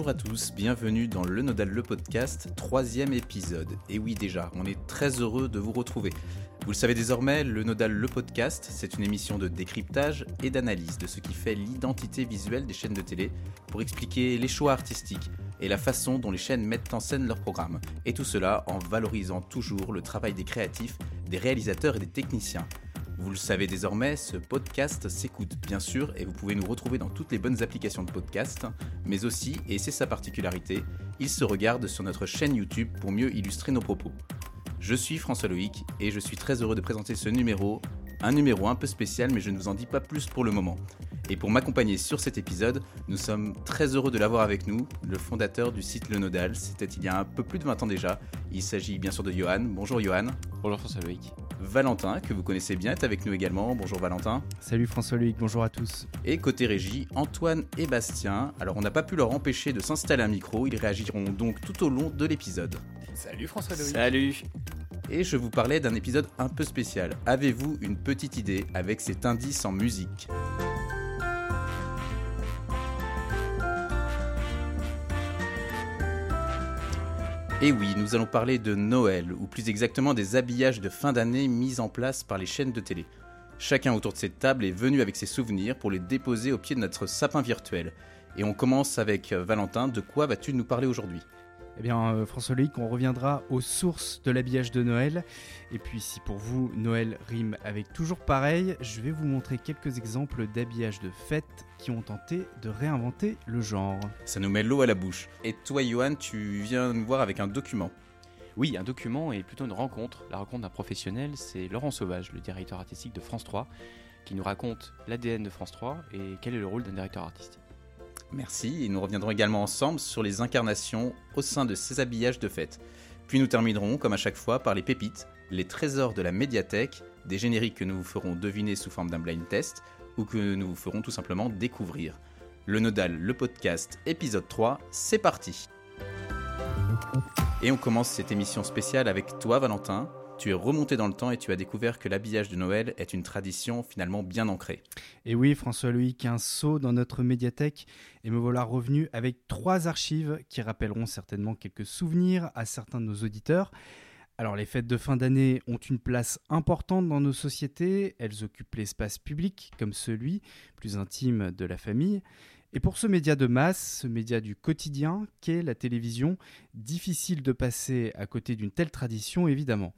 Bonjour à tous, bienvenue dans Le Nodal le podcast, troisième épisode. Et oui déjà, on est très heureux de vous retrouver. Vous le savez désormais, Le Nodal le podcast, c'est une émission de décryptage et d'analyse de ce qui fait l'identité visuelle des chaînes de télé pour expliquer les choix artistiques et la façon dont les chaînes mettent en scène leurs programmes. Et tout cela en valorisant toujours le travail des créatifs, des réalisateurs et des techniciens. Vous le savez désormais, ce podcast s'écoute bien sûr et vous pouvez nous retrouver dans toutes les bonnes applications de podcast, mais aussi, et c'est sa particularité, il se regarde sur notre chaîne YouTube pour mieux illustrer nos propos. Je suis François Loïc et je suis très heureux de présenter ce numéro, un numéro un peu spécial mais je ne vous en dis pas plus pour le moment. Et pour m'accompagner sur cet épisode, nous sommes très heureux de l'avoir avec nous, le fondateur du site Le Nodal, c'était il y a un peu plus de 20 ans déjà. Il s'agit bien sûr de Johan. Bonjour Johan. Bonjour François Loïc. Valentin, que vous connaissez bien, est avec nous également. Bonjour Valentin. Salut François Loïc, bonjour à tous. Et côté régie, Antoine et Bastien. Alors on n'a pas pu leur empêcher de s'installer un micro, ils réagiront donc tout au long de l'épisode. Salut François Loïc. Salut. Et je vous parlais d'un épisode un peu spécial. Avez-vous une petite idée avec cet indice en musique? Et oui, nous allons parler de Noël, ou plus exactement des habillages de fin d'année mis en place par les chaînes de télé. Chacun autour de cette table est venu avec ses souvenirs pour les déposer au pied de notre sapin virtuel. Et on commence avec Valentin, de quoi vas-tu nous parler aujourd'hui? Eh bien, euh, François Loïc, on reviendra aux sources de l'habillage de Noël. Et puis, si pour vous, Noël rime avec toujours pareil, je vais vous montrer quelques exemples d'habillage de fête qui ont tenté de réinventer le genre. Ça nous met l'eau à la bouche. Et toi, Johan, tu viens nous voir avec un document. Oui, un document et plutôt une rencontre. La rencontre d'un professionnel, c'est Laurent Sauvage, le directeur artistique de France 3, qui nous raconte l'ADN de France 3 et quel est le rôle d'un directeur artistique. Merci, et nous reviendrons également ensemble sur les incarnations au sein de ces habillages de fête. Puis nous terminerons, comme à chaque fois, par les pépites, les trésors de la médiathèque, des génériques que nous vous ferons deviner sous forme d'un blind test, ou que nous vous ferons tout simplement découvrir. Le Nodal, le podcast, épisode 3, c'est parti Et on commence cette émission spéciale avec toi Valentin, tu es remonté dans le temps et tu as découvert que l'habillage de Noël est une tradition finalement bien ancrée. Et oui, François-Louis, qu'un saut dans notre médiathèque et me voilà revenu avec trois archives qui rappelleront certainement quelques souvenirs à certains de nos auditeurs. Alors les fêtes de fin d'année ont une place importante dans nos sociétés, elles occupent l'espace public comme celui plus intime de la famille. Et pour ce média de masse, ce média du quotidien qu'est la télévision, difficile de passer à côté d'une telle tradition évidemment.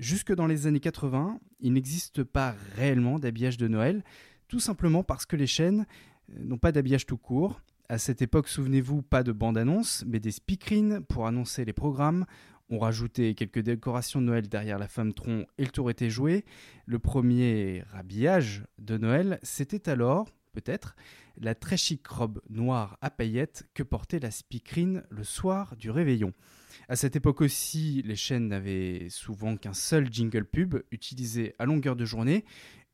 Jusque dans les années 80, il n'existe pas réellement d'habillage de Noël, tout simplement parce que les chaînes euh, n'ont pas d'habillage tout court. À cette époque, souvenez-vous, pas de bande-annonce, mais des speakerines pour annoncer les programmes. On rajoutait quelques décorations de Noël derrière la femme tronc et le tour était joué. Le premier habillage de Noël, c'était alors, peut-être, la très chic robe noire à paillettes que portait la speakerine le soir du réveillon. À cette époque aussi, les chaînes n'avaient souvent qu'un seul jingle pub utilisé à longueur de journée,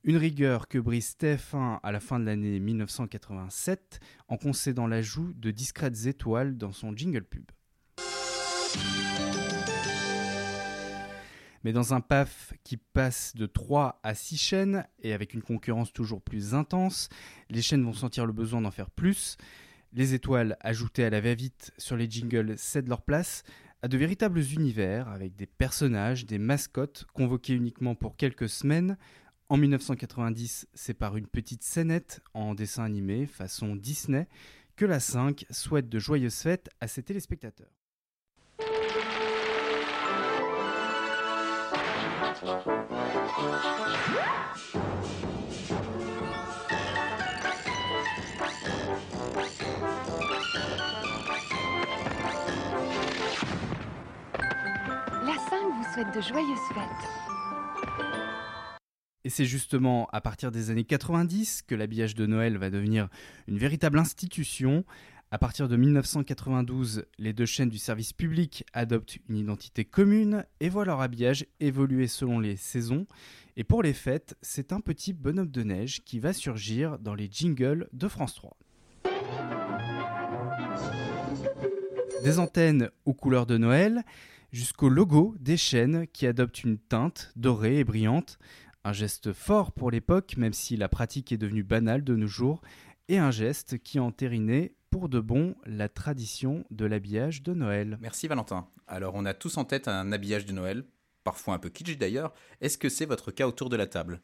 une rigueur que brise TF1 à la fin de l'année 1987 en concédant l'ajout de discrètes étoiles dans son jingle pub. Mais dans un PAF qui passe de 3 à 6 chaînes, et avec une concurrence toujours plus intense, les chaînes vont sentir le besoin d'en faire plus. Les étoiles ajoutées à la va-vite sur les jingles cèdent leur place à de véritables univers avec des personnages, des mascottes convoqués uniquement pour quelques semaines. En 1990, c'est par une petite scénette en dessin animé façon Disney que la 5 souhaite de joyeuses fêtes à ses téléspectateurs. De joyeuses fêtes. Et c'est justement à partir des années 90 que l'habillage de Noël va devenir une véritable institution à partir de 1992, les deux chaînes du service public adoptent une identité commune et voient leur habillage évoluer selon les saisons. Et pour les fêtes, c'est un petit bonhomme de neige qui va surgir dans les jingles de France 3. Des antennes aux couleurs de Noël jusqu'au logo des chaînes qui adoptent une teinte dorée et brillante. Un geste fort pour l'époque, même si la pratique est devenue banale de nos jours, et un geste qui a entériné pour de bon la tradition de l'habillage de Noël. Merci Valentin. Alors on a tous en tête un habillage de Noël, parfois un peu kitsch d'ailleurs. Est-ce que c'est votre cas autour de la table?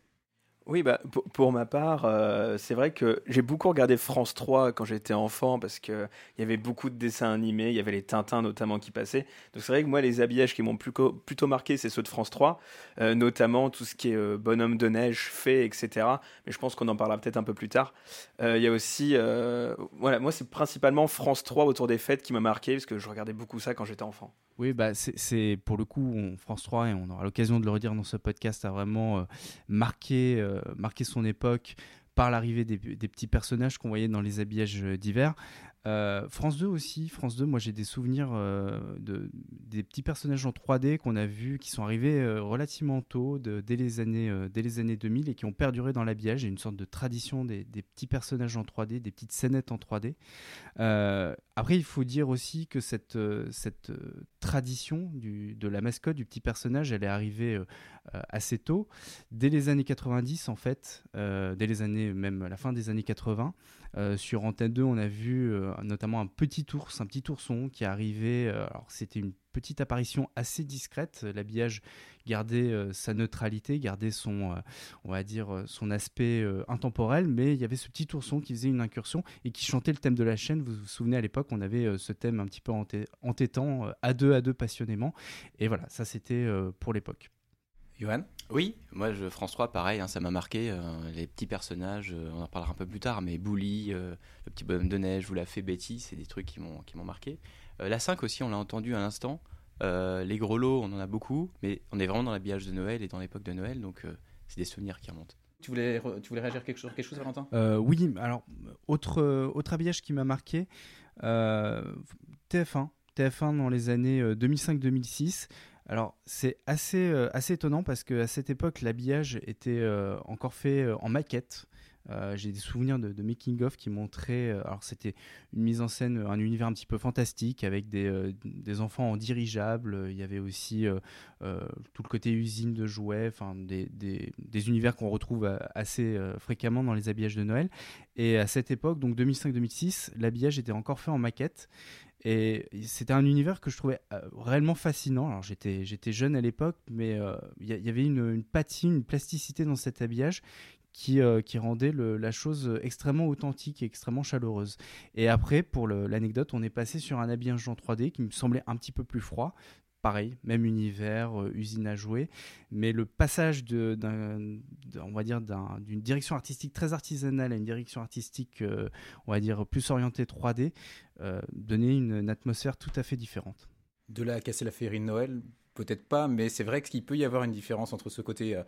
Oui, bah, pour, ma part, euh, c'est vrai que j'ai beaucoup regardé France 3 quand j'étais enfant parce qu'il y avait beaucoup de dessins animés, il y avait les Tintins notamment qui passaient. Donc c'est vrai que moi, les habillages qui m'ont plutôt marqué, c'est ceux de France 3, euh, notamment tout ce qui est euh, bonhomme de neige, fée, etc. Mais je pense qu'on en parlera peut-être un peu plus tard. Il y a aussi, voilà, moi c'est principalement France 3 autour des fêtes qui m'a marqué parce que je regardais beaucoup ça quand j'étais enfant. Oui, bah c'est pour le coup, France 3, et on aura l'occasion de le redire dans ce podcast, a vraiment marqué marqué son époque par l'arrivée des, petits personnages qu'on voyait dans les habillages d'hiver. Euh, France 2 aussi, France 2, moi j'ai des souvenirs euh, de, des petits personnages en 3D qu'on a vus, qui sont arrivés relativement tôt, dès, les années, dès les années 2000 et qui ont perduré dans l'habillage. Il y a une sorte de tradition des, petits personnages en 3D, des petites scénettes en 3D. Après, il faut dire aussi que cette, cette tradition du, de la mascotte, du petit personnage, elle est arrivée euh, assez tôt. Dès les années 90, en fait, euh, dès les années, même la fin des années 80, euh, sur Antenne 2, on a vu notamment un petit ours, un petit ourson qui arrivé. alors, c'était une petite apparition assez discrète. L'habillage gardait sa neutralité, gardait son, on va dire, son aspect intemporel, mais il y avait ce petit ourson qui faisait une incursion et qui chantait le thème de la chaîne. Vous vous souvenez à l'époque, on avait ce thème un petit peu entêtant, à deux à deux passionnément. Et voilà, ça c'était pour l'époque. Oui, moi, je, France 3, pareil, hein, ça m'a marqué. Euh, les petits personnages, euh, on en parlera un peu plus tard, mais Bouli, euh, le petit bonhomme de neige, vous la fait Betty, c'est des trucs qui m'ont marqué. La 5 aussi, on l'a entendu à l'instant. les gros lots, on en a beaucoup, mais on est vraiment dans l'habillage de Noël et dans l'époque de Noël, donc c'est des souvenirs qui remontent. Tu voulais, tu voulais réagir quelque chose, quelque chose Valentin? Oui, alors, autre, autre habillage qui m'a marqué, TF1. TF1 dans les années 2005-2006. Alors c'est assez, euh, assez étonnant parce qu'à cette époque l'habillage était euh, encore fait euh, en maquette. J'ai des souvenirs de, making of qui montraient. alors c'était une mise en scène, un univers un petit peu fantastique avec des, des enfants en dirigeable. Il y avait aussi tout le côté usine de jouets, des, des, univers qu'on retrouve assez fréquemment dans les habillages de Noël. Et à cette époque, donc 2005-2006, l'habillage était encore fait en maquette. Et c'était un univers que je trouvais euh, réellement fascinant. Alors j'étais, j'étais jeune à l'époque, mais euh, il y, avait une, une, patine, une plasticité dans cet habillage qui, euh, qui rendait la chose extrêmement authentique et extrêmement chaleureuse. Et après, pour l'anecdote, on est passé sur un habillage en 3D qui me semblait un petit peu plus froid, pareil, même univers, euh, usine à jouer, mais le passage d'une direction artistique très artisanale à une direction artistique, euh, on va dire, plus orientée 3D, euh, donnait une, atmosphère tout à fait différente. De là à casser la féerie de Noël, peut-être pas, mais c'est vrai qu'il peut y avoir une différence entre ce côté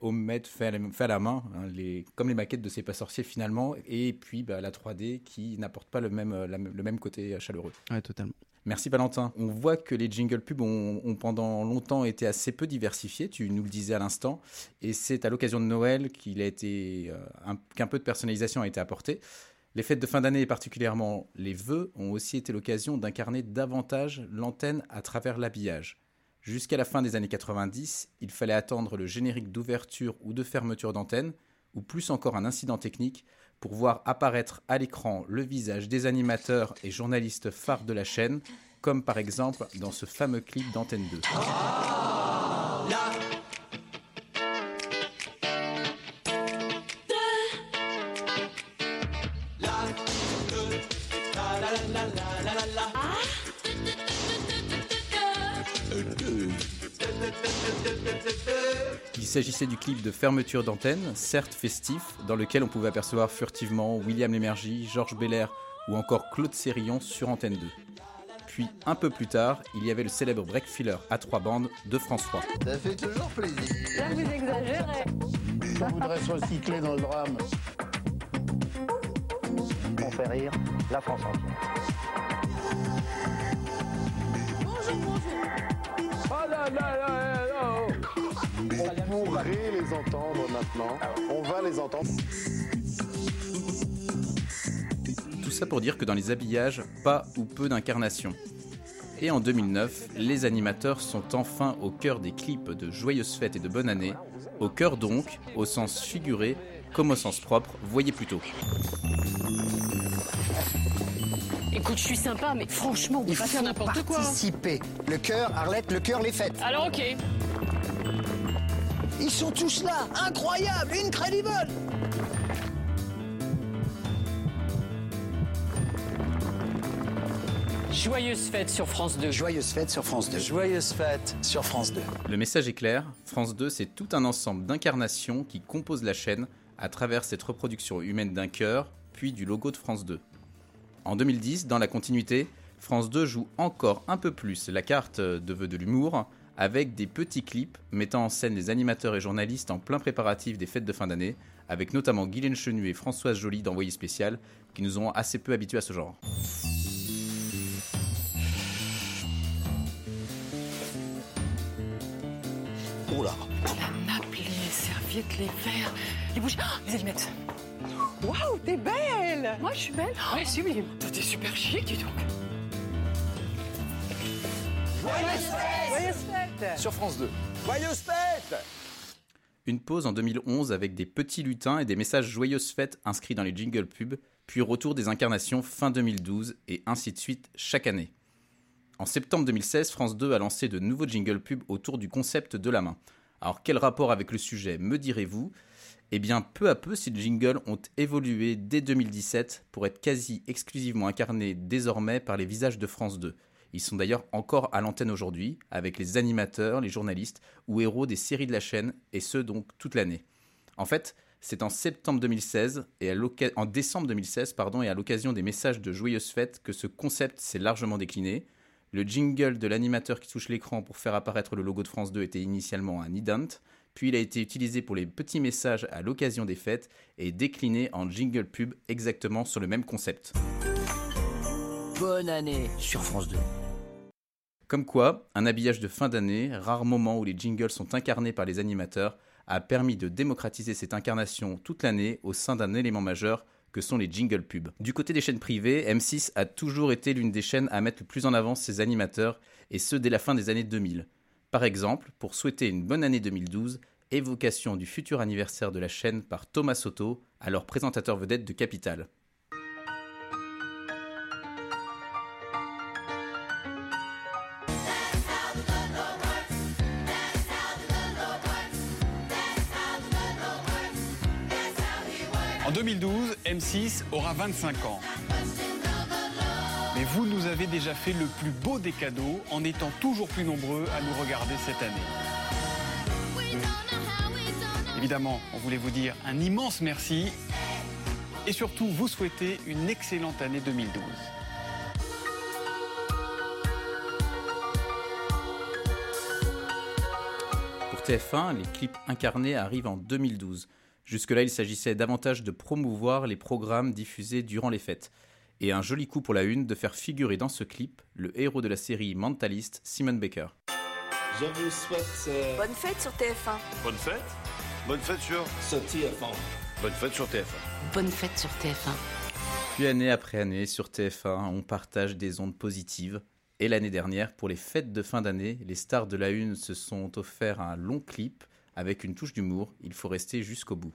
homemade, fait à la, main, hein, les, comme les maquettes de ces pas sorciers finalement, et puis bah, la 3D qui n'apporte pas le même, le même côté chaleureux. Oui, totalement. Merci Valentin. On voit que les jingle pubs ont, pendant longtemps été assez peu diversifiés, tu nous le disais à l'instant, et c'est à l'occasion de Noël qu'il a été euh, qu'un peu de personnalisation a été apporté. Les fêtes de fin d'année et particulièrement les vœux ont aussi été l'occasion d'incarner davantage l'antenne à travers l'habillage. Jusqu'à la fin des années 90, il fallait attendre le générique d'ouverture ou de fermeture d'antenne, ou plus encore un incident technique, pour voir apparaître à l'écran le visage des animateurs et journalistes phares de la chaîne, comme par exemple dans ce fameux clip d'Antenne 2. Il s'agissait du clip de fermeture d'antenne, certes festif, dans lequel on pouvait apercevoir furtivement William Lémergie, Georges Belair ou encore Claude Sérillon sur Antenne 2. Puis, un peu plus tard, il y avait le célèbre break filler à trois bandes de France 3. Ça fait toujours plaisir. Là, vous exagérez. Je voudrais se recycler dans le drame. On fait rire la France entière. Bonjour, bonjour. Oh là là là les entendre maintenant. On va les entendre. Tout ça pour dire que dans les habillages, pas ou peu d'incarnation. Et en 2009, les animateurs sont enfin au cœur des clips de Joyeuses Fêtes et de Bonne Année, au cœur donc, au sens figuré comme au sens propre, voyez plutôt. Écoute, je suis sympa, mais franchement, on peut Il pas faire faut n'importe quoi. participer. Le cœur, Arlette, le cœur, les fêtes. Alors ok. Ils sont tous là, incroyable, incredible. Joyeuse fête sur France 2. Joyeuse fête sur France 2. Joyeuse fête sur France 2. Le message est clair, France 2 c'est tout un ensemble d'incarnations qui composent la chaîne à travers cette reproduction humaine d'un cœur, puis du logo de France 2. En 2010, dans la continuité, France 2 joue encore un peu plus la carte de vœux de l'humour, avec des petits clips mettant en scène les animateurs et journalistes en plein préparatif des fêtes de fin d'année, avec notamment Guylaine Chenu et Françoise Joly d'Envoyé Spécial, qui nous ont assez peu habitués à ce genre. Oula. La nappe, les serviettes, les verres, les bougies, Ah, les allumettes. Waouh, t'es belle Moi, je suis belle. Ouais, sublime. T'es super chic, dis donc. Joyeuse fête Sur France 2. Joyeuse fête Une pause en 2011 avec des petits lutins et des messages joyeuses fêtes inscrits dans les jingles pubs, puis retour des incarnations fin 2012 et ainsi de suite chaque année. En septembre 2016, France 2 a lancé de nouveaux jingles pubs autour du concept de la main. Alors quel rapport avec le sujet me direz-vous? Eh bien peu à peu ces jingles ont évolué dès 2017 pour être quasi exclusivement incarnés désormais par les visages de France 2. Ils sont d'ailleurs encore à l'antenne aujourd'hui, avec les animateurs, les journalistes ou héros des séries de la chaîne, et ce donc toute l'année. En fait, c'est en septembre 2016 et en décembre 2016 pardon, et à l'occasion des messages de joyeuses fêtes que ce concept s'est largement décliné. Le jingle de l'animateur qui touche l'écran pour faire apparaître le logo de France 2 était initialement un ident, puis il a été utilisé pour les petits messages à l'occasion des fêtes et décliné en jingle pub exactement sur le même concept. Bonne année sur France 2. Comme quoi, un habillage de fin d'année, rare moment où les jingles sont incarnés par les animateurs, a permis de démocratiser cette incarnation toute l'année au sein d'un élément majeur que sont les jingle pubs. Du côté des chaînes privées, M6 a toujours été l'une des chaînes à mettre le plus en avant ses animateurs, et ce dès la fin des années 2000. Par exemple, pour souhaiter une bonne année 2012, évocation du futur anniversaire de la chaîne par Thomas Soto, alors présentateur vedette de Capital. M6 aura 25 ans. Mais vous nous avez déjà fait le plus beau des cadeaux en étant toujours plus nombreux à nous regarder cette année. Évidemment, on voulait vous dire un immense merci et surtout vous souhaiter une excellente année 2012. Pour TF1, les clips incarnés arrivent en 2012. Jusque-là, il s'agissait davantage de promouvoir les programmes diffusés durant les fêtes. Et un joli coup pour la une de faire figurer dans ce clip le héros de la série Mentalist, Simon Baker. Je vous souhaite euh, Bonne fête sur TF1. bonne fête. Bonne fête sur ce TF1. Bonne fête sur TF1. Bonne fête sur TF1. Puis année après année, sur TF1, on partage des ondes positives. Et l'année dernière, pour les fêtes de fin d'année, les stars de la une se sont offert un long clip avec une touche d'humour. Il faut rester jusqu'au bout.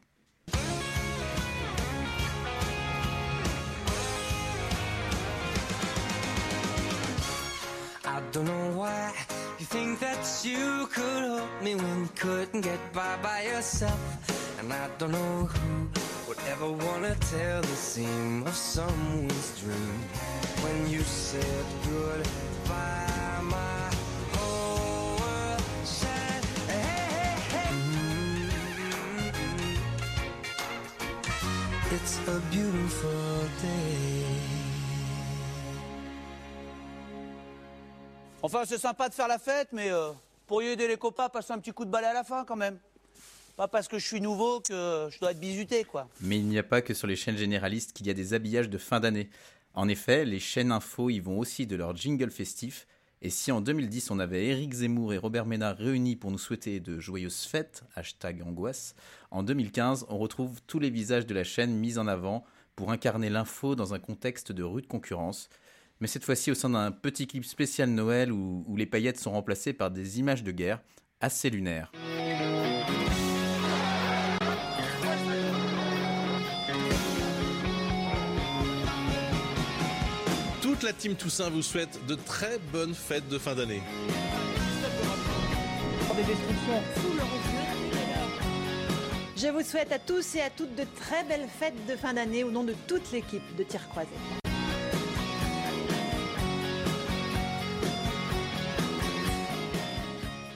I don't know why you think that you could help me when you couldn't get by by yourself. And I don't know who would ever wanna tell the seam of someone's dream. When you said goodbye, It's a beautiful day. Enfin, c'est sympa de faire la fête, mais euh, pourriez aider les copains à passer un petit coup de balai à la fin quand même. Pas parce que je suis nouveau que je dois être bizuté, quoi. Mais il n'y a pas que sur les chaînes généralistes qu'il y a des habillages de fin d'année. En effet, les chaînes info y vont aussi de leur jingle festif. Et si en 2010 on avait Éric Zemmour et Robert Ménard réunis pour nous souhaiter de joyeuses fêtes, hashtag angoisse, en 2015 on retrouve tous les visages de la chaîne mis en avant pour incarner l'info dans un contexte de rude concurrence. Mais cette fois-ci au sein d'un petit clip spécial Noël où, où les paillettes sont remplacées par des images de guerre assez lunaires. Toute la team Toussaint vous souhaite de très bonnes fêtes de fin d'année. Je vous souhaite à tous et à toutes de très belles fêtes de fin d'année au nom de toute l'équipe de tir croisé.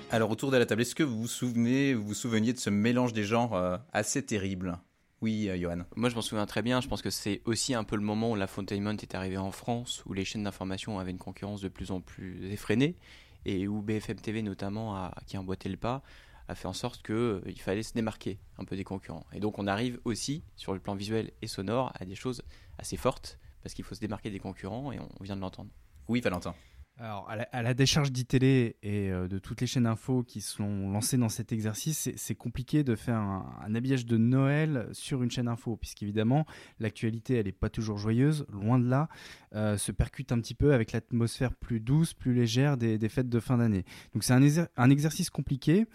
Alors autour de la table, est-ce que vous vous souvenez, vous vous souveniez de ce mélange des genres euh, assez terrible? Oui, euh, Johan. Moi, je m'en souviens très bien. Je pense que c'est aussi un peu le moment où la Fontainebleau est arrivé en France, où les chaînes d'information avaient une concurrence de plus en plus effrénée, et où BFM TV notamment, a, qui a emboîté le pas, a fait en sorte qu'il euh, fallait se démarquer un peu des concurrents. Et donc on arrive aussi, sur le plan visuel et sonore, à des choses assez fortes, parce qu'il faut se démarquer des concurrents, et on vient de l'entendre. Oui, Valentin. Alors, à la, à la décharge d'ITélé et euh, de toutes les chaînes info qui sont lancées dans cet exercice, c'est- compliqué de faire un, habillage de Noël sur une chaîne info, puisqu'évidemment, l'actualité, elle n'est pas toujours joyeuse, loin de là, euh, se percute un petit peu avec l'atmosphère plus douce, plus légère des, fêtes de fin d'année. Donc, c'est un, exer- un exercice compliqué.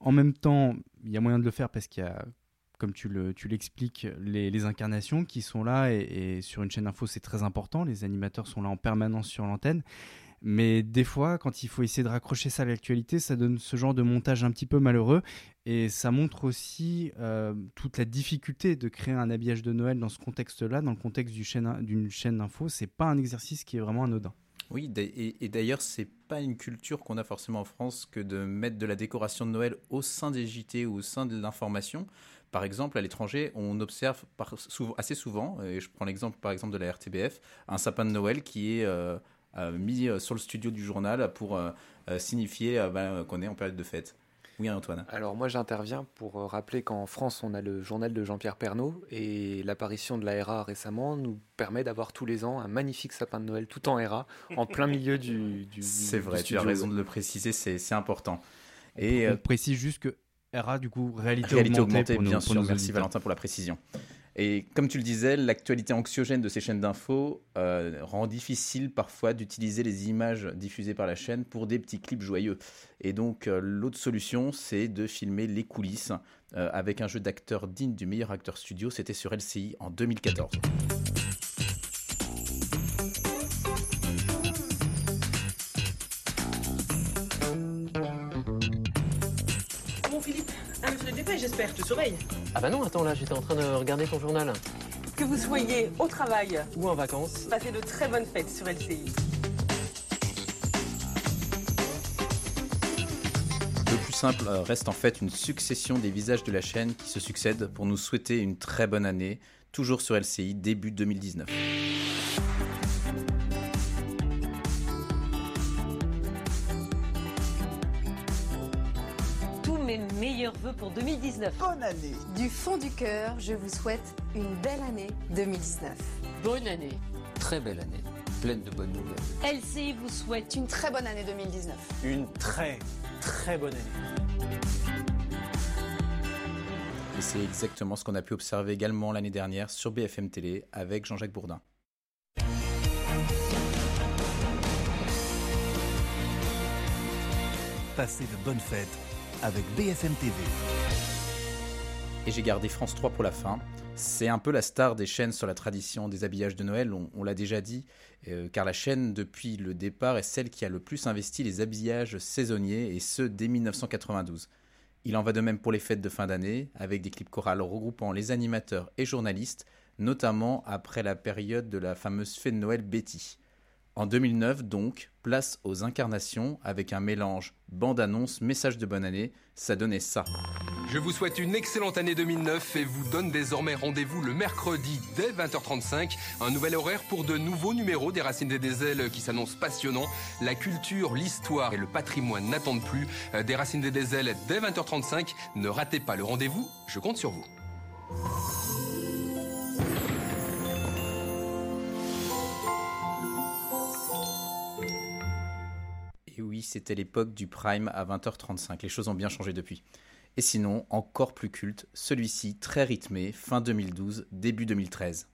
En même temps, il y a moyen de le faire parce qu'il y a comme tu le- tu l'expliques, les, incarnations qui sont là et sur une chaîne info, c'est très important. Les animateurs sont là en permanence sur l'antenne. Mais des fois, quand il faut essayer de raccrocher ça à l'actualité, ça donne ce genre de montage un petit peu malheureux. Et ça montre aussi euh, toute la difficulté de créer un habillage de Noël dans ce contexte-là, dans le contexte du chaîne- d'une chaîne d'info. C'est pas un exercice qui est vraiment anodin. Oui, et, et d'ailleurs, c'est pas une culture qu'on a forcément en France que de mettre de la décoration de Noël au sein des JT ou au sein de l'information. Par exemple, à l'étranger, on observe assez souvent, et je prends l'exemple par exemple de la RTBF, un sapin de Noël qui est euh, mis euh, sur le studio du journal pour euh, euh, signifier euh, bah, qu'on est en période de fête. Oui, Antoine. Alors moi j'interviens pour euh, rappeler qu'en France on a le journal de Jean-Pierre Pernaud et l'apparition de la RA récemment nous permet d'avoir tous les ans un magnifique sapin de Noël tout en RA en plein milieu du, du C'est du vrai, tu as raison de le préciser, c'est important. Et on euh, précise juste que RA, du coup, réalité, Réalité augmentée, augmentée, pour nos- bien pour sûr. nos Merci auditeurs. Valentin pour la précision. Et comme tu le disais, l'actualité anxiogène de ces chaînes d'infos euh, rend difficile parfois d'utiliser les images diffusées par la chaîne pour des petits clips joyeux. Et donc euh, l'autre solution, c'est de filmer les coulisses euh, avec un jeu d'acteur digne du meilleur acteur studio. C'était sur LCI en 2014. Je te surveille. Ah bah non, attends, là, j'étais en train de regarder ton journal. Que vous soyez au travail, Ou en vacances. passez de très bonnes fêtes sur LCI. Le plus simple euh, reste en fait une succession des visages de la chaîne qui se succèdent pour nous souhaiter une très bonne année, toujours sur LCI, début 2019. Pour 2019. Bonne année Du fond du cœur, je vous souhaite une belle année 2019. Bonne année. Très belle année, pleine de bonnes nouvelles. LCI vous souhaite Une très bonne année 2019. Une très, très bonne année. Et c'est exactement ce qu'on a pu observer également l'année dernière sur BFM Télé avec Jean-Jacques Bourdin. Passez de bonnes fêtes avec BFM TV. Et j'ai gardé France 3 pour la fin. C'est un peu la star des chaînes sur la tradition des habillages de Noël, on, l'a déjà dit, euh, car la chaîne, depuis le départ, est celle qui a le plus investi les habillages saisonniers, et ce, dès 1992. Il en va de même pour les fêtes de fin d'année, avec des clips chorales regroupant les animateurs et journalistes, notamment après la période de la fameuse fête de Noël Betty. En 2009, donc, place aux incarnations avec un mélange bande-annonce, message de bonne année, ça donnait ça. Je vous souhaite une excellente année 2009 et vous donne désormais rendez-vous le mercredi dès 20h35. Un nouvel horaire pour de nouveaux numéros des Racines des Ailes qui s'annoncent passionnants. La culture, l'histoire et le patrimoine n'attendent plus. Euh, Des Racines des Ailes dès 20h35. Ne ratez pas le rendez-vous, je compte sur vous. Oui, c'était l'époque du prime à 20h35. Les choses ont bien changé depuis. Et sinon, encore plus culte, celui-ci très rythmé, fin 2012, début 2013.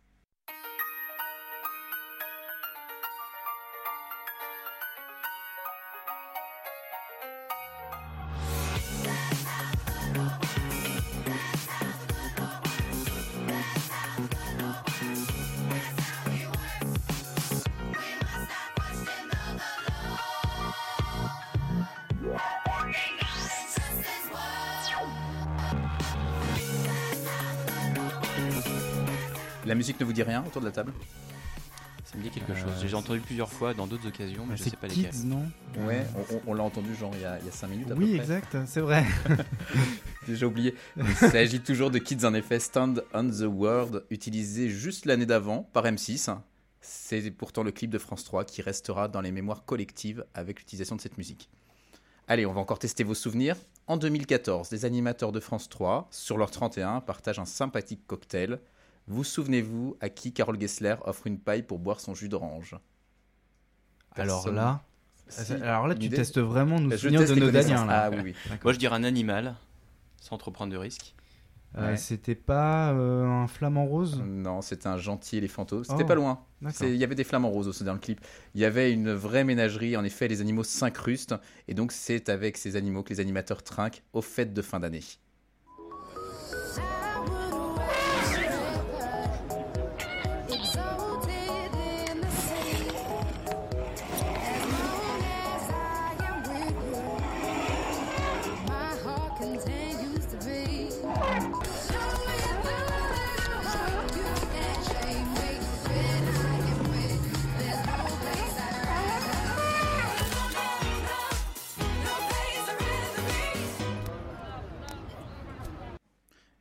La musique ne vous dit rien autour de la table Ça me dit quelque Euh, chose. J'ai entendu plusieurs fois dans d'autres occasions, mais je C'est sais pas Kids, lesquelles. non? Ouais, on, on- on l'a entendu genre il y a 5 minutes à peu Oui, près. exact, c'est vrai. Déjà oublié. Il s'agit toujours de Kids en effet, Stand on the World, utilisé juste l'année d'avant par M6. C'est pourtant le clip de France 3 qui restera dans les mémoires collectives avec l'utilisation de cette musique. Allez, on va encore tester vos souvenirs. En 2014, les animateurs de France 3, sur leur 31, partagent un sympathique cocktail. Vous souvenez-vous à qui Carole Gessler offre une paille pour boire son jus d'orange? Alors là, Si, alors là, tu idée? testes vraiment souvenirs teste de nos. Daniens, là. Ah oui, oui. Moi, je dirais un animal, sans trop prendre de risques. Euh, Ouais. C'était pas euh, un flamant rose? Non, c'était un gentil éléphanto. C'était Oh, pas loin. Il y avait des flamants roses aussi dans le clip. Il y avait une vraie ménagerie. En effet, les animaux s'incrustent. Et donc, c'est avec ces animaux que les animateurs trinquent aux fêtes de fin d'année.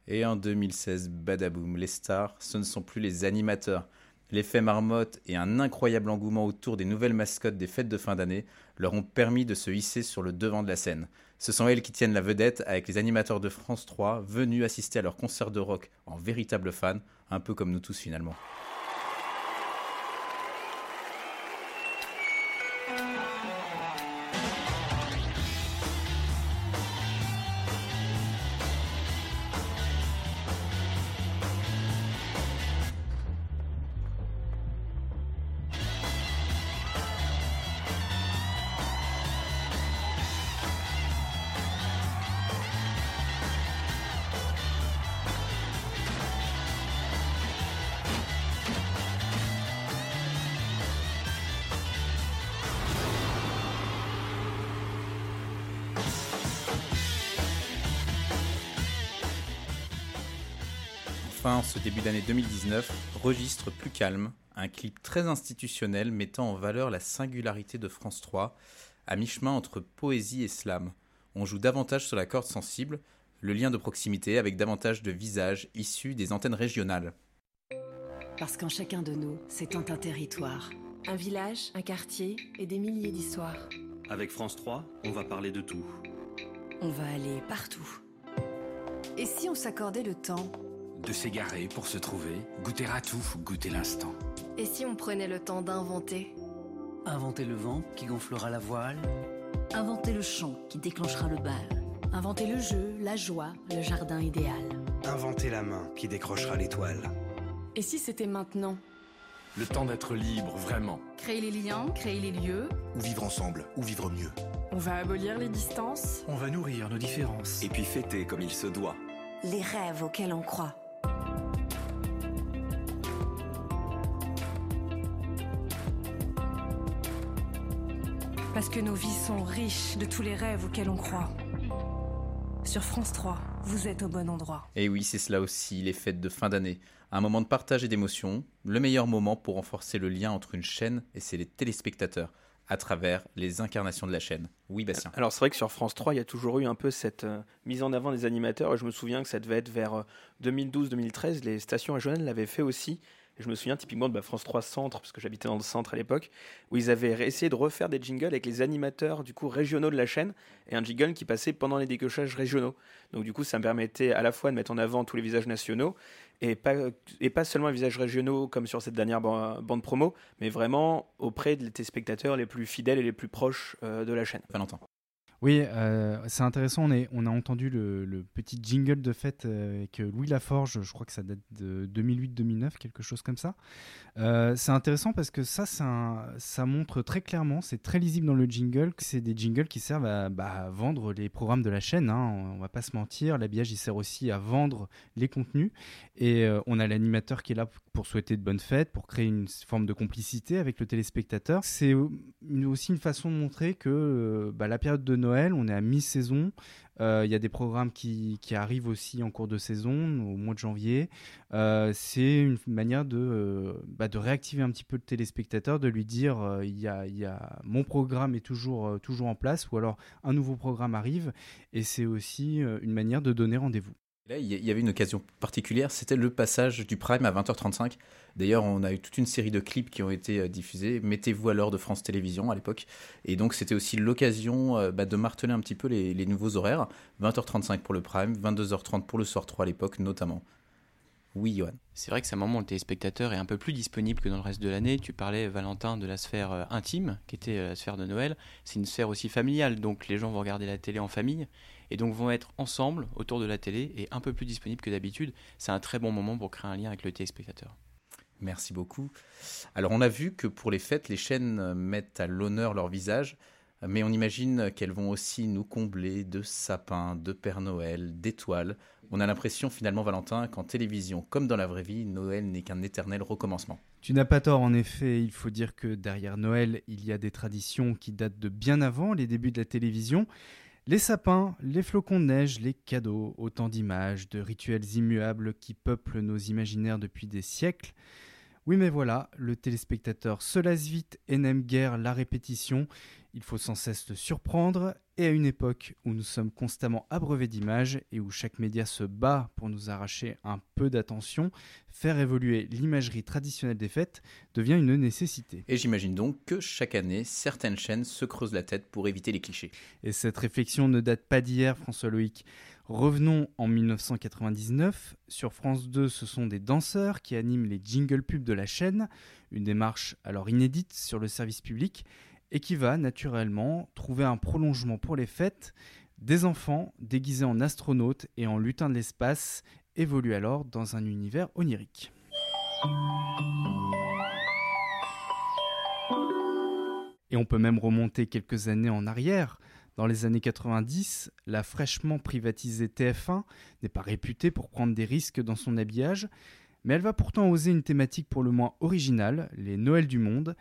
Et en 2016, badaboum, les stars, ce ne sont plus les animateurs. L'effet marmotte et un incroyable engouement autour des nouvelles mascottes des fêtes de fin d'année leur ont permis de se hisser sur le devant de la scène. Ce sont elles qui tiennent la vedette avec les animateurs de France 3 venus assister à leur concert de rock en véritables fans, un peu comme nous tous finalement. D'année 2019, registre plus calme, un clip très institutionnel mettant en valeur la singularité de France 3, à mi-chemin entre poésie et slam. On joue davantage sur la corde sensible, le lien de proximité avec davantage de visages issus des antennes régionales. Parce qu'en chacun de nous, c'est un territoire. Un village, un quartier et des milliers d'histoires. Avec France 3, on va parler de tout. On va aller partout. Et si on s'accordait le temps De s'égarer pour se trouver, goûter à tout, goûter l'instant. Et si on prenait le temps d'inventer? Inventer le vent qui gonflera la voile. Inventer le chant qui déclenchera le bal. Inventer le jeu, la joie, le jardin idéal. Inventer la main qui décrochera l'étoile. Et si c'était maintenant? Le temps d'être libre, vraiment. Créer les liens, créer les lieux. Ou vivre ensemble, ou vivre mieux. On va abolir les distances. On va nourrir nos différences. Et puis fêter comme il se doit. Les rêves auxquels on croit. Parce que nos vies sont riches de tous les rêves auxquels on croit. Sur France 3, vous êtes au bon endroit. Et oui, c'est cela aussi, les fêtes de fin d'année. Un moment de partage et d'émotion, le meilleur moment pour renforcer le lien entre une chaîne et ses téléspectateurs, à travers les incarnations de la chaîne. Oui, Bastien. Alors c'est vrai que sur France 3, il y a toujours eu un peu cette euh, mise en avant des animateurs, et je me souviens que ça devait être vers euh, 2012-2013, les stations régionales l'avaient fait aussi. Je me souviens typiquement de bah, France 3 Centre, parce que j'habitais dans le centre à l'époque, où ils avaient essayé de refaire des jingles avec les animateurs du coup régionaux de la chaîne, et un jingle qui passait pendant les décochages régionaux. Donc du coup, ça me permettait à la fois de mettre en avant tous les visages nationaux, et pas, et pas seulement les visages régionaux comme sur cette dernière ban- bande promo, mais vraiment auprès des téléspectateurs les plus fidèles et les plus proches euh, de la chaîne. Valentin. Oui, euh, c'est intéressant. On, on a entendu le, petit jingle de fête euh, avec Louis Laforge. Je crois que ça date de 2008-2009, quelque chose comme ça. Euh, c'est intéressant parce que ça, ça montre très clairement, c'est très lisible dans le jingle, que c'est des jingles qui servent à, bah, vendre les programmes de la chaîne. hein. On va pas se mentir. L'habillage, il sert aussi à vendre les contenus. Et on a l'animateur qui est là pour souhaiter de bonnes fêtes, pour créer une forme de complicité avec le téléspectateur. C'est aussi une façon de montrer que bah, la période de Noël Noël, on est à mi-saison. Euh, Il y a des programmes qui, arrivent aussi en cours de saison, au mois de janvier. Euh, c'est une manière de, euh, bah, de réactiver un petit peu le téléspectateur, de lui dire il y, a, mon programme est toujours, toujours en place, ou alors un nouveau programme arrive. Et c'est aussi une manière de donner rendez-vous. Il y avait une occasion particulière, c'était le passage du prime à 20h35. D'ailleurs, on a eu toute une série de clips qui ont été euh, diffusés. Mettez-vous à l'heure de France Télévisions à l'époque. Et donc, c'était aussi l'occasion euh, bah, de marteler un petit peu les, nouveaux horaires. 20h35 pour le prime, 22h30 pour le soir 3 à l'époque, notamment. Oui, Johan. C'est vrai que c'est un moment où le téléspectateur est un peu plus disponible que dans le reste de l'année. Tu parlais, Valentin, de la sphère euh, intime, qui était la sphère de Noël. C'est une sphère aussi familiale, donc les gens vont regarder la télé en famille, et donc vont être ensemble autour de la télé, et un peu plus disponibles que d'habitude. C'est un très bon moment pour créer un lien avec le téléspectateur. Merci beaucoup. Alors, on a vu que pour les fêtes, les chaînes euh, mettent à l'honneur leur visage, mais on imagine qu'elles vont aussi nous combler de sapins, de Père Noël, d'étoiles. On a l'impression finalement, Valentin, qu'en télévision, comme dans la vraie vie, Noël n'est qu'un éternel recommencement. Tu n'as pas tort, en effet. Il faut dire que derrière Noël, il y a des traditions qui datent de bien avant les débuts de la télévision. Les sapins, les flocons de neige, les cadeaux, autant d'images, de rituels immuables qui peuplent nos imaginaires depuis des siècles. Oui, mais voilà, le téléspectateur se lasse vite et n'aime guère la répétition. Il faut sans cesse le surprendre, et à une époque où nous sommes constamment abreuvés d'images et où chaque média se bat pour nous arracher un peu d'attention, faire évoluer l'imagerie traditionnelle des fêtes devient une nécessité. Et j'imagine donc que chaque année, certaines chaînes se creusent la tête pour éviter les clichés. Et cette réflexion ne date pas d'hier, François Loïc. Revenons en 1999. Sur France 2, ce sont des danseurs qui animent les jingle pubs de la chaîne, une démarche alors inédite sur le service public et qui va naturellement trouver un prolongement pour les fêtes. Des enfants déguisés en astronautes et en lutins de l'espace évoluent alors dans un univers onirique. Et on peut même remonter quelques années en arrière. Dans les années 90, la fraîchement privatisée TF1 n'est pas réputée pour prendre des risques dans son habillage, mais elle va pourtant oser une thématique pour le moins originale, les Noëls du monde,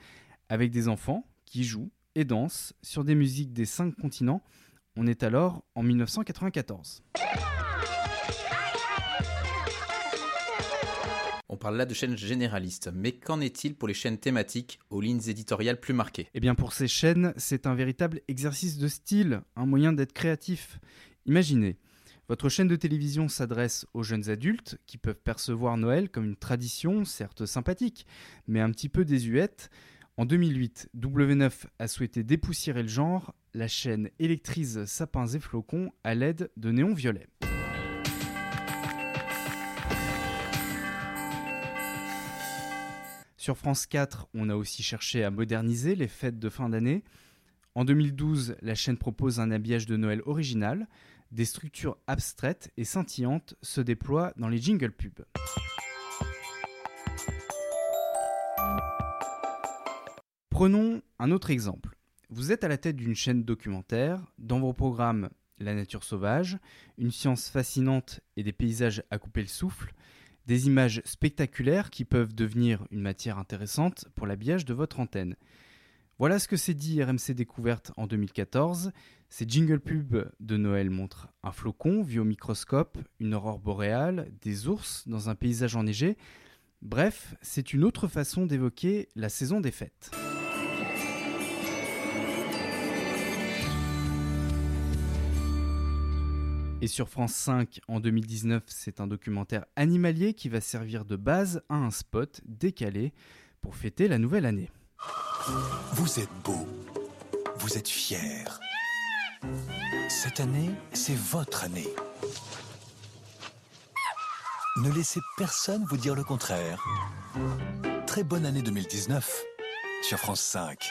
avec des enfants qui jouent et dansent sur des musiques des cinq continents. On est alors en 1994. On parle là de chaînes généralistes, mais qu'en est-il pour les chaînes thématiques aux lignes éditoriales plus marquées? Eh bien pour ces chaînes, c'est un véritable exercice de style, un moyen d'être créatif. Imaginez, votre chaîne de télévision s'adresse aux jeunes adultes qui peuvent percevoir Noël comme une tradition, certes sympathique, mais un petit peu désuète. En 2008, W9 a souhaité dépoussiérer le genre, la chaîne électrise sapins et flocons à l'aide de néons violets. Sur France 4, on a aussi cherché à moderniser les fêtes de fin d'année. En 2012, la chaîne propose un habillage de Noël original. Des structures abstraites et scintillantes se déploient dans les jingle pubs. Prenons un autre exemple. Vous êtes à la tête d'une chaîne documentaire. Dans vos programmes, la nature sauvage, une science fascinante et des paysages à couper le souffle, des images spectaculaires qui peuvent devenir une matière intéressante pour l'habillage de votre antenne. Voilà ce que s'est dit RMC Découverte en 2014. Ces jingle pubs de Noël montrent un flocon vu au microscope, une aurore boréale, des ours dans un paysage enneigé. Bref, c'est une autre façon d'évoquer la saison des fêtes. Et sur France 5, en 2019, c'est un documentaire animalier qui va servir de base à un spot décalé pour fêter la nouvelle année. Vous êtes beau. Vous êtes fier. Cette année, c'est votre année. Ne laissez personne vous dire le contraire. Très bonne année 2019 sur France 5.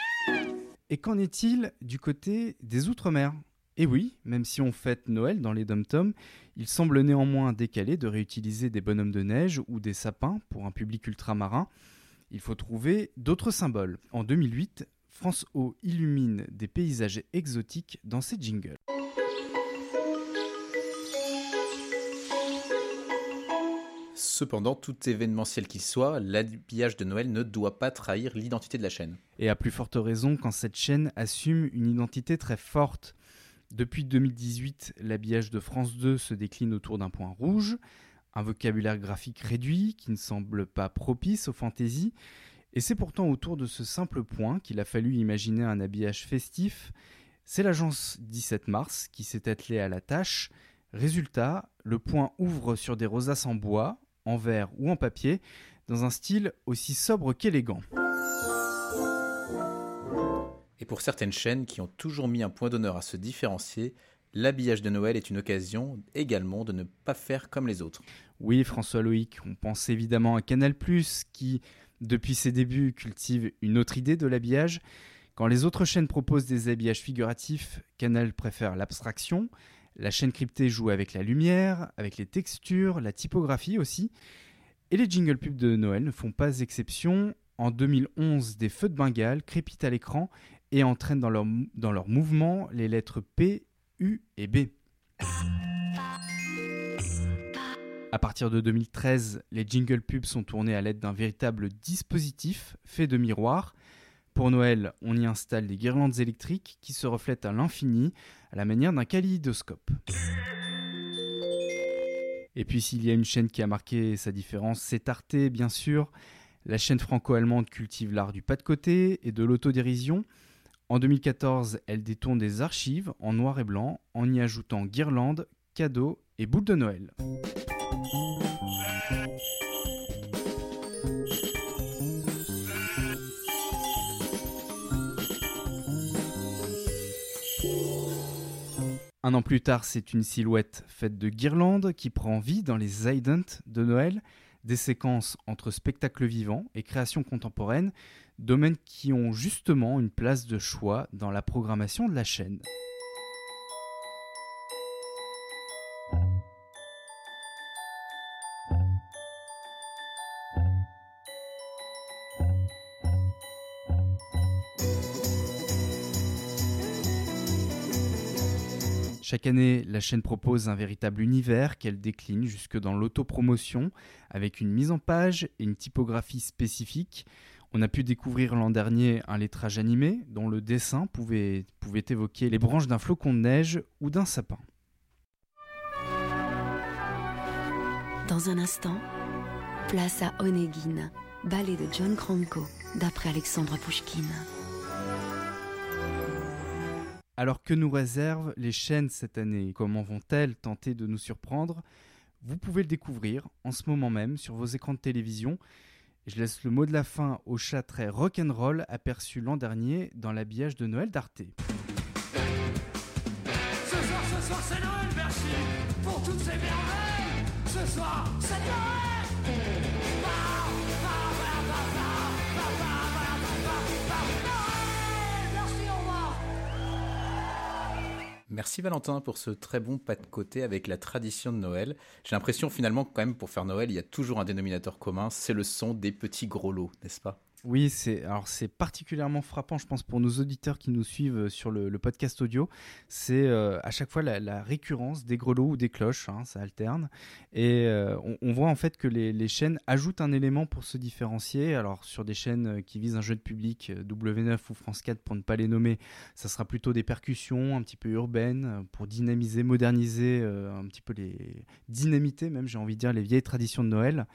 Et qu'en est-il du côté des Outre-mer? Et oui, même si on fête Noël dans les dom-toms, il semble néanmoins décalé de réutiliser des bonhommes de neige ou des sapins pour un public ultramarin. Il faut trouver d'autres symboles. En 2008, France O illumine des paysages exotiques dans ses jingles. Cependant, tout événementiel qu'il soit, l'habillage de Noël ne doit pas trahir l'identité de la chaîne. Et à plus forte raison quand cette chaîne assume une identité très forte. Depuis 2018, l'habillage de France 2 se décline autour d'un point rouge, un vocabulaire graphique réduit qui ne semble pas propice aux fantaisies, et c'est pourtant autour de ce simple point qu'il a fallu imaginer un habillage festif. C'est l'agence 17 mars qui s'est attelée à la tâche. Résultat, le point ouvre sur des rosaces en bois, en verre ou en papier, dans un style aussi sobre qu'élégant. Et pour certaines chaînes qui ont toujours mis un point d'honneur à se différencier, l'habillage de Noël est une occasion également de ne pas faire comme les autres. Oui, François Loïc, on pense évidemment à Canal ⁇ qui, depuis ses débuts, cultive une autre idée de l'habillage. Quand les autres chaînes proposent des habillages figuratifs, Canal préfère l'abstraction. La chaîne cryptée joue avec la lumière, avec les textures, la typographie aussi. Et les jingle pubs de Noël ne font pas exception. En 2011, des feux de Bengale crépitent à l'écran et entraînent dans leur, dans leur mouvement les lettres P, U et B. À partir de 2013, les jingle pubs sont tournés à l'aide d'un véritable dispositif fait de miroirs. Pour Noël, on y installe des guirlandes électriques qui se reflètent à l'infini, à la manière d'un kaléidoscope. Et puis s'il y a une chaîne qui a marqué sa différence, c'est Arte, bien sûr. La chaîne franco-allemande cultive l'art du pas de côté et de l'autodérision. En 2014, elle détourne des archives en noir et blanc en y ajoutant guirlandes, cadeaux et boules de Noël. Un an plus tard, c'est une silhouette faite de guirlandes qui prend vie dans les Ident de Noël, des séquences entre spectacle vivant et création contemporaine, domaines qui ont justement une place de choix dans la programmation de la chaîne. Chaque année, la chaîne propose un véritable univers qu'elle décline jusque dans l'autopromotion, avec une mise en page et une typographie spécifique. On a pu découvrir l'an dernier un lettrage animé dont le dessin pouvait, pouvait évoquer les branches d'un flocon de neige ou d'un sapin. Dans un instant, place à Onegin, ballet de John Kranko, d'après Alexandre Pouchkine. Alors que nous réservent les chaînes cette année? Comment vont-elles tenter de nous surprendre? Vous pouvez le découvrir en ce moment même sur vos écrans de télévision. Je laisse le mot de la fin au chat très rock'n'roll aperçu l'an dernier dans l'habillage de Noël d'Arte. Ce soir, ce soir, c'est Noël, merci pour toutes ces merveilles. Ce soir, c'est Noël. Merci Valentin pour ce très bon pas de côté avec la tradition de Noël. J'ai l'impression finalement quand même pour faire Noël, il y a toujours un dénominateur commun, c'est le son des petits gros lots, n'est-ce pas? Oui, c'est alors c'est particulièrement frappant, je pense, pour nos auditeurs qui nous suivent sur le, podcast audio. C'est euh, à chaque fois la, récurrence des grelots ou des cloches, hein, ça alterne. Et euh, on, voit en fait que les, chaînes ajoutent un élément pour se différencier. Alors sur des chaînes qui visent un jeune public, W9 ou France 4 pour ne pas les nommer, ça sera plutôt des percussions un petit peu urbaines pour dynamiser, moderniser euh, un petit peu les dynamiter même, j'ai envie de dire, les vieilles traditions de Noël.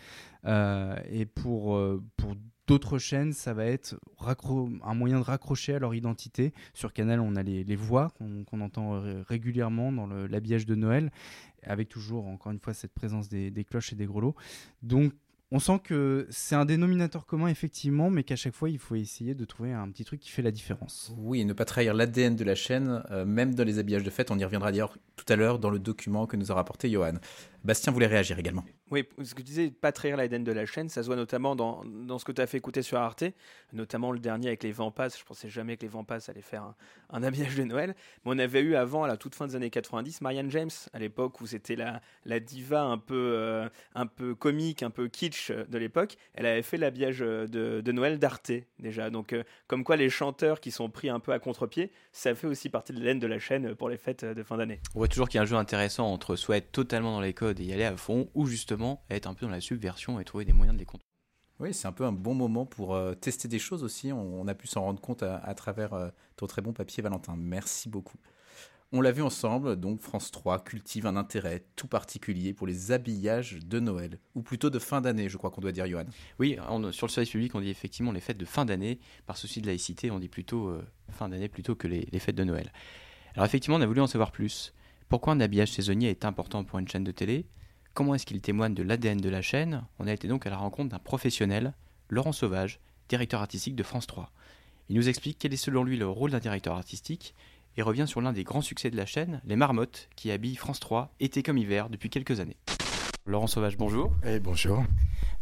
Euh, et pour, pour D'autres chaînes, ça va être un moyen de raccrocher à leur identité. Sur Canal, on a les, voix qu'on qu entend régulièrement dans l'habillage de Noël, avec toujours, encore une fois, cette présence des, des cloches et des grelots. Donc, on sent que c'est un dénominateur commun, effectivement, mais qu'à chaque fois, il faut essayer de trouver un petit truc qui fait la différence. Oui, et ne pas trahir l'ADN de la chaîne, euh, même dans les habillages de fête. On y reviendra d'ailleurs tout à l'heure dans le document que nous a rapporté Johan. Bastien voulait réagir également. Oui, ce que tu disais, pas trahir l'ADN de la chaîne, ça se voit notamment dans, dans ce que tu as fait écouter sur Arte, notamment le dernier avec les Vampas. Je pensais jamais que les Vampas allaient faire un, un, habillage de Noël. Mais on avait eu avant, à la toute fin des années 90, Marianne James, à l'époque où c'était la, la diva un peu, euh, un peu comique, un peu kitsch de l'époque. Elle avait fait l'habillage de, de, Noël d'Arte, déjà. Donc, euh, comme quoi les chanteurs qui sont pris un peu à contre-pied, ça fait aussi partie de l'ADN de la chaîne pour les fêtes de fin d'année. On voit toujours qu'il y a un jeu intéressant entre soit être totalement dans les codes et y aller à fond, ou justement être un peu dans la subversion et trouver des moyens de les contrôler. Oui, c'est un peu un bon moment pour euh, tester des choses aussi. On, a pu s'en rendre compte à, à travers euh, ton très bon papier, Valentin. Merci beaucoup. On l'a vu ensemble, donc France 3 cultive un intérêt tout particulier pour les habillages de Noël, ou plutôt de fin d'année, je crois qu'on doit dire, Johan. Oui, on- sur le service public, on dit effectivement les fêtes de fin d'année. Par souci de laïcité, on dit plutôt euh, fin d'année plutôt que les, les fêtes de Noël. Alors effectivement, on a voulu en savoir plus. Pourquoi un habillage saisonnier est important pour une chaîne de télé? Comment est-ce qu'il témoigne de l'ADN de la chaîne? On a été donc à la rencontre d'un professionnel, Laurent Sauvage, directeur artistique de France 3. Il nous explique quel est selon lui le rôle d'un directeur artistique et revient sur l'un des grands succès de la chaîne, les marmottes, qui habillent France 3 été comme hiver depuis quelques années. Laurent Sauvage, bonjour. Eh, bonjour.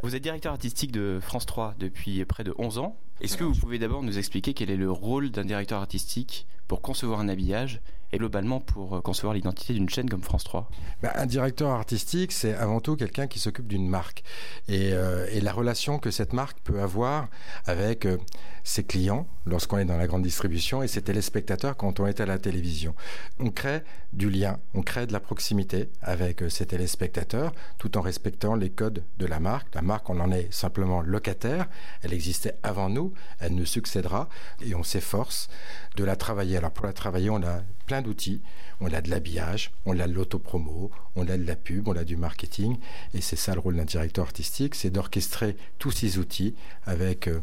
Vous êtes directeur artistique de France 3 depuis près de 11 ans. Est-ce que vous pouvez d'abord nous expliquer quel est le rôle d'un directeur artistique? Pour concevoir un habillage et globalement pour euh, concevoir l'identité d'une chaîne comme France 3 Bah, un directeur artistique, c'est avant tout quelqu'un qui s'occupe d'une marque et, euh, la relation que cette marque peut avoir avec euh, ses clients lorsqu'on est dans la grande distribution et ses téléspectateurs quand on est à la télévision. On crée du lien, on crée de la proximité avec ses téléspectateurs tout en respectant les codes de la marque. La marque, on en est simplement locataire, elle existait avant nous, elle nous succédera et on s'efforce de la travailler. Alors pour la travailler, on a plein d'outils. On a de l'habillage, on a de l'autopromo, on a de la pub, on a du marketing. Et c'est ça le rôle d'un directeur artistique, c'est d'orchestrer tous ces outils avec euh,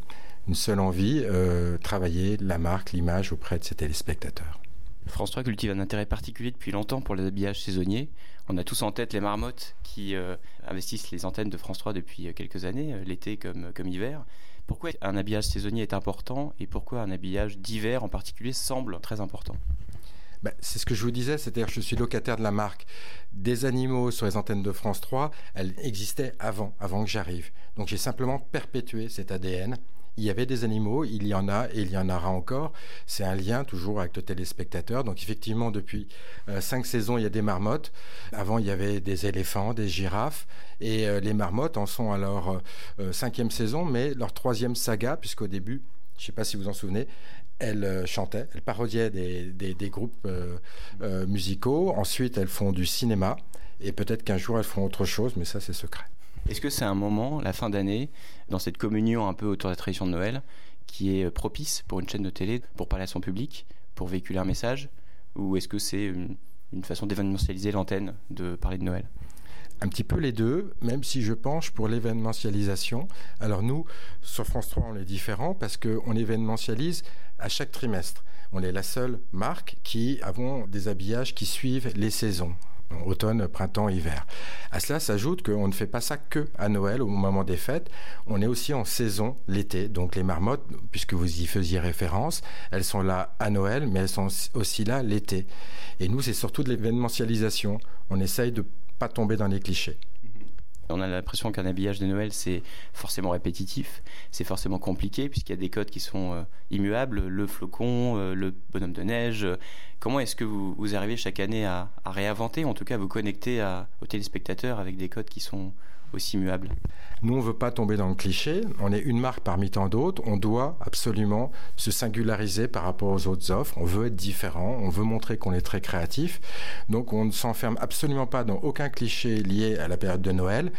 une seule envie, euh, travailler la marque, l'image auprès de ses téléspectateurs. France 3 cultive un intérêt particulier depuis longtemps pour les habillages saisonniers. On a tous en tête les marmottes qui euh, investissent les antennes de France 3 depuis quelques années, l'été comme, comme hiver. Pourquoi un habillage saisonnier est important et pourquoi un habillage d'hiver en particulier semble très important? Ben, c'est ce que je vous disais, c'est-à-dire que je suis locataire de la marque. Des animaux sur les antennes de France 3, elles existaient avant, avant que j'arrive. Donc j'ai simplement perpétué cet ADN. Il y avait des animaux, il y en a et il y en aura encore. C'est un lien toujours avec le téléspectateur. Donc effectivement, depuis euh, cinq saisons, il y a des marmottes. Avant, il y avait des éléphants, des girafes. Et euh, les marmottes en sont à leur euh, cinquième saison, mais leur troisième saga, puisqu'au début, je ne sais pas si vous en souvenez, elles chantaient, elles parodiaient des, groupes musicaux. Ensuite, elles font du cinéma. Et peut-être qu'un jour, elles feront autre chose, mais ça, c'est secret. Est-ce que c'est un moment, la fin d'année, dans cette communion un peu autour de la tradition de Noël, qui est propice pour une chaîne de télé pour parler à son public, pour véhiculer un message Ou est-ce que c'est une, une façon d'événementialiser l'antenne, de parler de Noël? Un petit peu les deux, même si je penche pour l'événementialisation. Alors nous, sur France 3, on est différent parce qu'on événementialise à chaque trimestre. On est la seule marque qui avons des habillages qui suivent les saisons. Automne, printemps, hiver. À cela s'ajoute qu'on ne fait pas ça que à Noël, au moment des fêtes. On est aussi en saison l'été. Donc les marmottes, puisque vous y faisiez référence, elles sont là à Noël, mais elles sont aussi là l'été. Et nous, c'est surtout de l'événementialisation. On essaye de pas tomber dans les clichés. On a l'impression qu'un habillage de Noël, c'est forcément répétitif, c'est forcément compliqué, puisqu'il y a des codes qui sont euh, immuables, le flocon, euh, le bonhomme de neige. Comment est-ce que vous, arrivez chaque année à, réinventer, en tout cas à vous connecter aux téléspectateurs avec des codes qui sont aussi immuables Nous, on ne veut pas tomber dans le cliché. On est une marque parmi tant d'autres. On doit absolument se singulariser par rapport aux autres offres. On veut être différent. On veut montrer qu'on est très créatif. Donc, on ne s'enferme absolument pas dans aucun cliché lié à la période de Noël.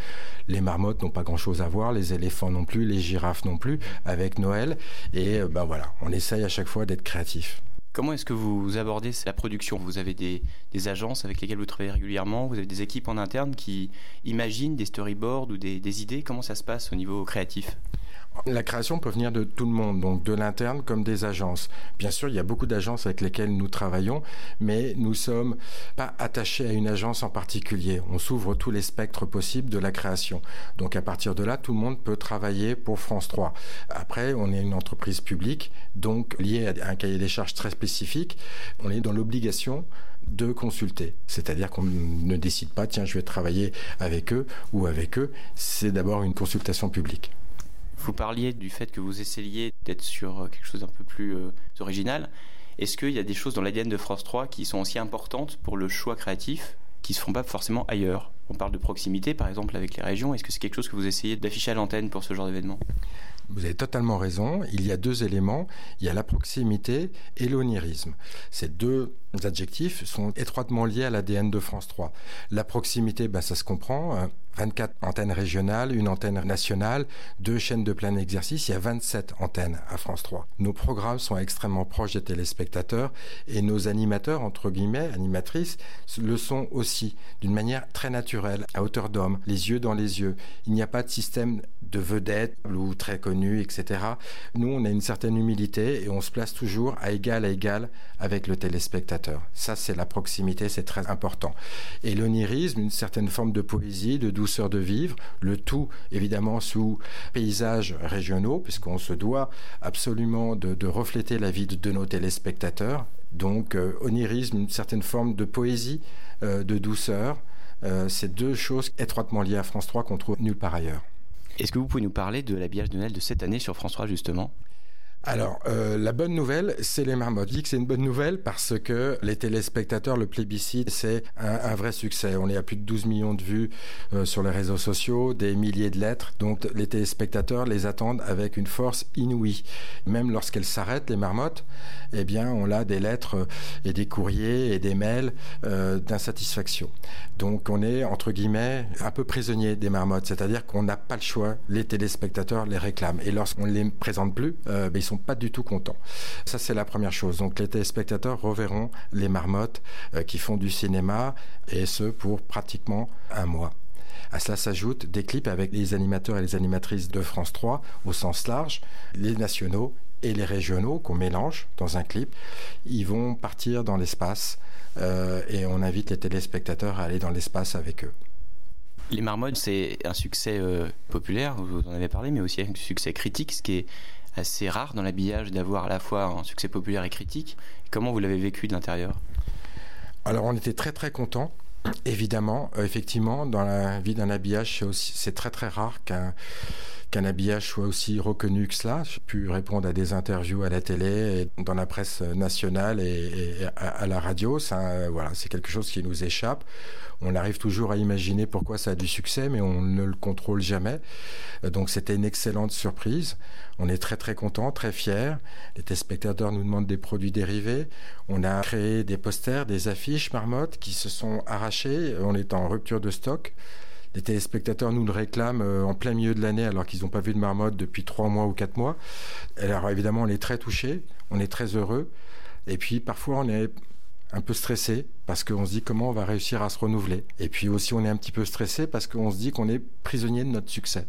Les marmottes n'ont pas grand-chose à voir, les éléphants non plus, les girafes non plus avec Noël. Et ben voilà, on essaye à chaque fois d'être créatif. Comment est-ce que vous abordez la production? Vous avez des, agences avec lesquelles vous travaillez régulièrement, vous avez des équipes en interne qui imaginent des storyboards ou des idées? Comment ça se passe au niveau créatif? La création peut venir de tout le monde, donc de l'interne comme des agences. Bien sûr, il y a beaucoup d'agences avec lesquelles nous travaillons, mais nous sommes pas attachés à une agence en particulier. On s'ouvre tous les spectres possibles de la création. Donc à partir de là, tout le monde peut travailler pour France 3. Après, on est une entreprise publique, donc liée à un cahier des charges très spécifique. On est dans l'obligation de consulter. C'est-à-dire qu'on ne décide pas, tiens, je vais travailler avec eux ou avec eux. C'est d'abord une consultation publique. Vous parliez du fait que vous essayiez d'être sur quelque chose d'un peu plus euh, original. Est-ce qu'il y a des choses dans l'ADN de France 3 qui sont aussi importantes pour le choix créatif qui ne se font pas forcément ailleurs? On parle de proximité par exemple avec les régions. Est-ce que c'est quelque chose que vous essayez d'afficher à l'antenne pour ce genre d'événement? Vous avez totalement raison. Il y a deux éléments. Il y a la proximité et l'onirisme. Ces deux adjectifs sont étroitement liés à l'ADN de France 3. La proximité, ben, ça se comprend. 24 antennes régionales, une antenne nationale, deux chaînes de plein exercice, il y a 27 antennes à France 3. Nos programmes sont extrêmement proches des téléspectateurs et nos animateurs, entre guillemets, animatrices, le sont aussi d'une manière très naturelle, à hauteur d'homme, les yeux dans les yeux. Il n'y a pas de système de vedette ou très connu, etc. Nous, on a une certaine humilité et on se place toujours à égal à égal avec le téléspectateur. Ça, c'est la proximité, c'est très important. Et l'onirisme, une certaine forme de poésie, de douceur de vivre, le tout évidemment sous paysages régionaux, puisqu'on se doit absolument de, refléter la vie de, nos téléspectateurs. Donc, euh, onirisme, une certaine forme de poésie, euh, de douceur. Euh, c'est deux choses étroitement liées à France 3 qu'on trouve nulle part ailleurs. Est-ce que vous pouvez nous parler de l'habillage de Noël de cette année sur France 3 justement? Alors, euh, la bonne nouvelle, c'est les marmottes. Je dis que c'est une bonne nouvelle parce que les téléspectateurs, le plébiscite, c'est un, vrai succès. On est à plus de 12 millions de vues euh, sur les réseaux sociaux, des milliers de lettres. Donc, les téléspectateurs les attendent avec une force inouïe. Même lorsqu'elles s'arrêtent, les marmottes, eh bien, on a des lettres euh, et des courriers et des mails d'insatisfaction. Donc, on est, entre guillemets, un peu prisonnier des marmottes. C'est-à-dire qu'on n'a pas le choix. Les téléspectateurs les réclament. Et lorsqu'on ne les présente plus, ben, ils sont pas du tout contents. Ça, c'est la première chose. Donc, les téléspectateurs reverront les marmottes euh, qui font du cinéma, et ce pour pratiquement un mois. À cela s'ajoutent des clips avec les animateurs et les animatrices de France 3 au sens large, les nationaux et les régionaux qu'on mélange dans un clip. Ils vont partir dans l'espace euh, et on invite les téléspectateurs à aller dans l'espace avec eux. Les Marmottes, c'est un succès euh, populaire, vous en avez parlé, mais aussi un succès critique, ce qui est assez rare dans l'habillage d'avoir à la fois un succès populaire et critique. Comment vous l'avez vécu de l'intérieur? Alors on était très très contents. Évidemment, euh, effectivement, dans la vie d'un habillage, c'est très très rare qu'un qu'un habillage soit aussi reconnu que cela. J'ai pu répondre à des interviews à la télé, dans la presse nationale et, à, la radio. Ça, voilà, c'est quelque chose qui nous échappe. On arrive toujours à imaginer pourquoi ça a du succès, mais on ne le contrôle jamais. Donc c'était une excellente surprise. On est très très content, très fiers. Les téléspectateurs nous demandent des produits dérivés. On a créé des posters, des affiches marmottes qui se sont arrachées. On est en rupture de stock. Les téléspectateurs nous le réclament euh, en plein milieu de l'année alors qu'ils n'ont pas vu de marmotte depuis trois mois ou quatre mois. Alors évidemment, on est très touchés, on est très heureux. Et puis parfois, on est un peu stressé parce qu'on se dit comment on va réussir à se renouveler. Et puis aussi, on est un petit peu stressé parce qu'on se dit qu'on est prisonnier de notre succès.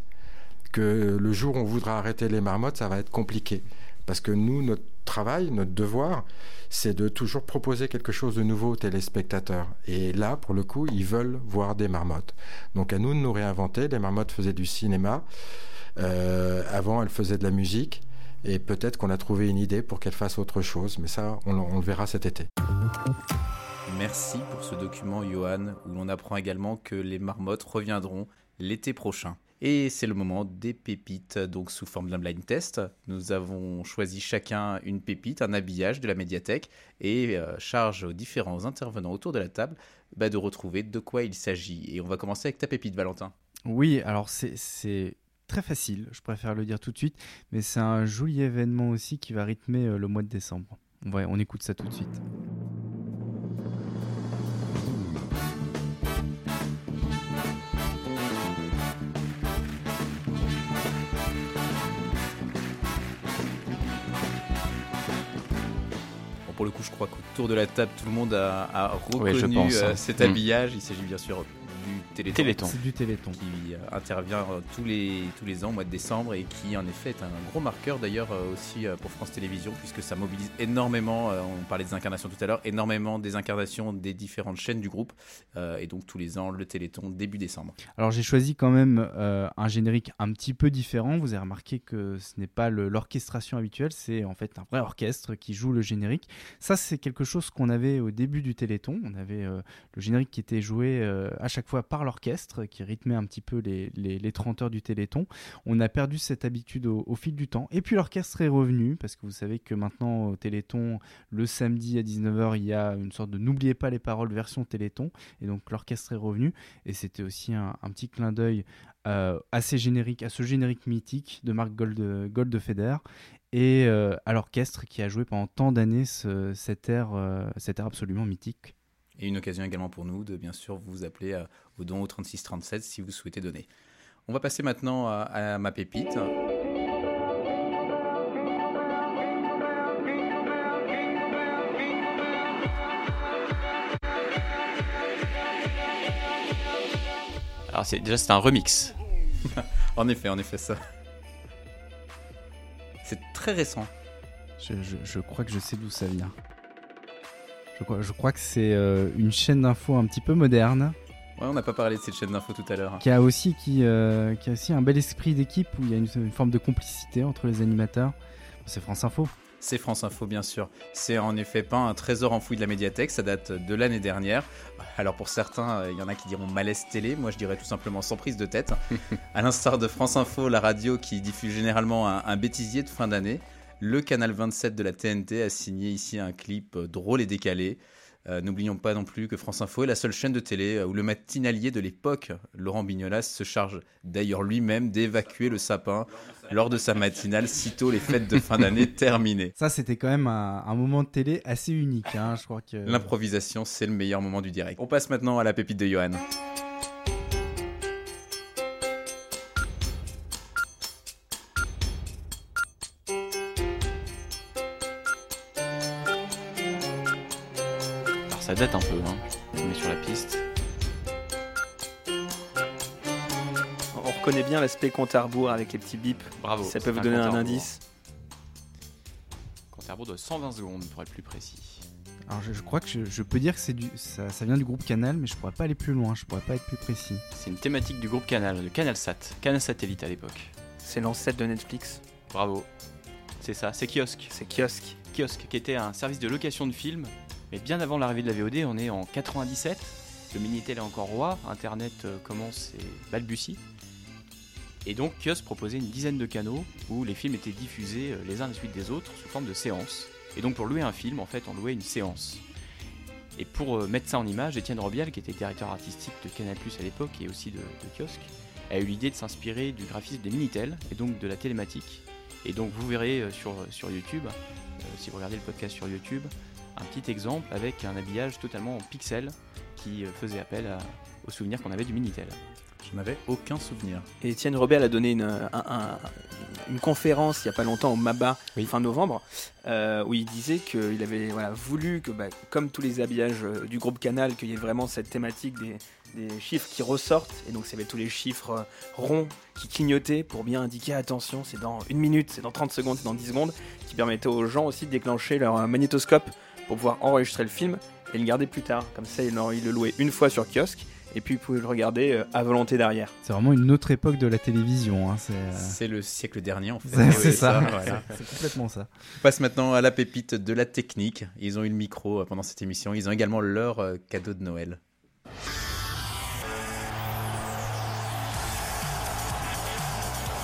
Que le jour où on voudra arrêter les marmottes, ça va être compliqué. Parce que nous, notre travail, notre devoir, c'est de toujours proposer quelque chose de nouveau aux téléspectateurs. Et là, pour le coup, ils veulent voir des marmottes. Donc à nous de nous réinventer. Les marmottes faisaient du cinéma. Euh, avant, elles faisaient de la musique. Et peut-être qu'on a trouvé une idée pour qu'elles fassent autre chose. Mais ça, on, on le verra cet été. Merci pour ce document, Johan, où l'on apprend également que les marmottes reviendront l'été prochain. Et c'est le moment des pépites, donc sous forme d'un blind test. Nous avons choisi chacun une pépite, un habillage de la médiathèque, et euh, charge aux différents intervenants autour de la table bah, de retrouver de quoi il s'agit. Et on va commencer avec ta pépite, Valentin. Oui, alors c'est très facile, je préfère le dire tout de suite, mais c'est un joli événement aussi qui va rythmer euh, le mois de décembre. On, on écoute ça tout de suite. Coup, je crois qu'autour de la table, tout le monde a, reconnu euh, hein. cet mm. habillage. Il s'agit bien sûr Téléthon. C'est du Téléthon. Qui euh, intervient euh, tous les, tous les ans au mois de décembre et qui en effet est un gros marqueur d'ailleurs euh, aussi pour France Télévisions puisque ça mobilise énormément, on parlait des incarnations tout à l'heure, énormément des incarnations des différentes chaînes du groupe et donc tous les ans le Téléthon début décembre. Alors j'ai choisi quand même un générique un petit peu différent. Vous avez remarqué que ce n'est pas l'orchestration habituelle, c'est en fait un vrai orchestre qui joue le générique. Ça c'est quelque chose qu'on avait au début du Téléthon. On avait le générique qui était joué à chaque fois par l'orchestre qui rythmait un petit peu les, les, les 30 heures du Téléthon. On a perdu cette habitude au, fil du temps. Et puis l'orchestre est revenu, parce que vous savez que maintenant au Téléthon, le samedi à 19h, il y a une sorte de N'oubliez pas les paroles version Téléthon. Et donc l'orchestre est revenu. Et c'était aussi un, petit clin d'œil euh, assez générique, à ce générique mythique de Marc Gold, Goldfeder et euh, à l'orchestre qui a joué pendant tant d'années ce, cet, air, euh, cet air absolument mythique. Et une occasion également pour nous de bien sûr vous appeler euh, au don au 3637 si vous souhaitez donner. On va passer maintenant à, à ma pépite. Alors c'est déjà c'est un remix. en effet, en effet ça. C'est très récent. Je, je, je, crois que je sais d'où ça vient. Je crois, je crois que c'est euh, une chaîne d'infos un petit peu moderne. Ouais, on n'a pas parlé de cette chaîne d'infos tout à l'heure. Qui a aussi qui, euh, qui a aussi un bel esprit d'équipe où il y a une, une, forme de complicité entre les animateurs. C'est France Info. C'est France Info, bien sûr. C'est en effet pas un trésor enfoui de la médiathèque, ça date de l'année dernière. Alors pour certains, il y en a qui diront malaise télé, moi je dirais tout simplement sans prise de tête. à l'instar de France Info, la radio qui diffuse généralement un, un bêtisier de fin d'année, le canal 27 de la TNT a signé ici un clip drôle et décalé. Euh, N'oublions pas non plus que France Info est la seule chaîne de télé où le matinalier de l'époque, Laurent Bignolas, se charge d'ailleurs lui-même d'évacuer le sapin lors de sa matinale, sitôt les fêtes de fin d'année terminées. Ça, c'était quand même un, un, moment de télé assez unique. Hein, je crois que l'improvisation, c'est le meilleur moment du direct. On passe maintenant à la pépite de Johan. Ça date un peu, hein. on met sur la piste. On reconnaît bien l'aspect compte à rebours avec les petits bips. Bravo. Ça peut vous donner un, un indice. Compte à rebours de 120 secondes pour être plus précis. Alors je, je crois que je, je, peux dire que c'est du, ça, ça, vient du groupe Canal, mais je pourrais pas aller plus loin, je pourrais pas être plus précis. C'est une thématique du groupe Canal, de Canal Sat, Canal Satellite à l'époque. C'est l'ancêtre de Netflix. Bravo. C'est ça, c'est Kiosque. C'est Kiosque. Kiosque, qui était un service de location de films, mais bien avant l'arrivée de la VOD, on est en 97. Le Minitel est encore roi, Internet euh, commence et balbutie. Et donc Kiosque proposait une dizaine de canaux où les films étaient diffusés euh, les uns à la suite des autres sous forme de séances. Et donc pour louer un film, en fait, on louait une séance. Et pour euh, mettre ça en image, Étienne Robial, qui était directeur artistique de Canal à l'époque et aussi de, de Kiosque, a eu l'idée de s'inspirer du graphisme des Minitel et donc de la télématique. Et donc vous verrez sur, sur YouTube, si vous regardez le podcast sur YouTube, un petit exemple avec un habillage totalement en pixels qui euh, faisait appel à, aux souvenirs qu'on avait du Minitel. Je n'avais aucun souvenir. Et Étienne Robert a donné une, un, un, une conférence il n'y a pas longtemps au MABA, oui. fin novembre, euh, où il disait qu'il avait voilà, voulu que, bah, comme tous les habillages euh, du groupe Canal, qu'il y ait vraiment cette thématique des, des, chiffres qui ressortent. Et donc, avait tous les chiffres ronds qui clignotaient pour bien indiquer attention, c'est dans une minute, c'est dans 30 secondes, c'est dans 10 secondes, qui permettait aux gens aussi de déclencher leur magnétoscope pour pouvoir enregistrer le film et le garder plus tard. Comme ça, ils le louaient une fois sur kiosque et puis vous pouvez le regarder euh, à volonté derrière. C'est vraiment une autre époque de la télévision. Hein. C'est euh... le siècle dernier en fait. C'est ça, voilà. c'est complètement ça. On passe maintenant à la pépite de la technique. Ils ont eu le micro euh, pendant cette émission. Ils ont également leur cadeau de Noël.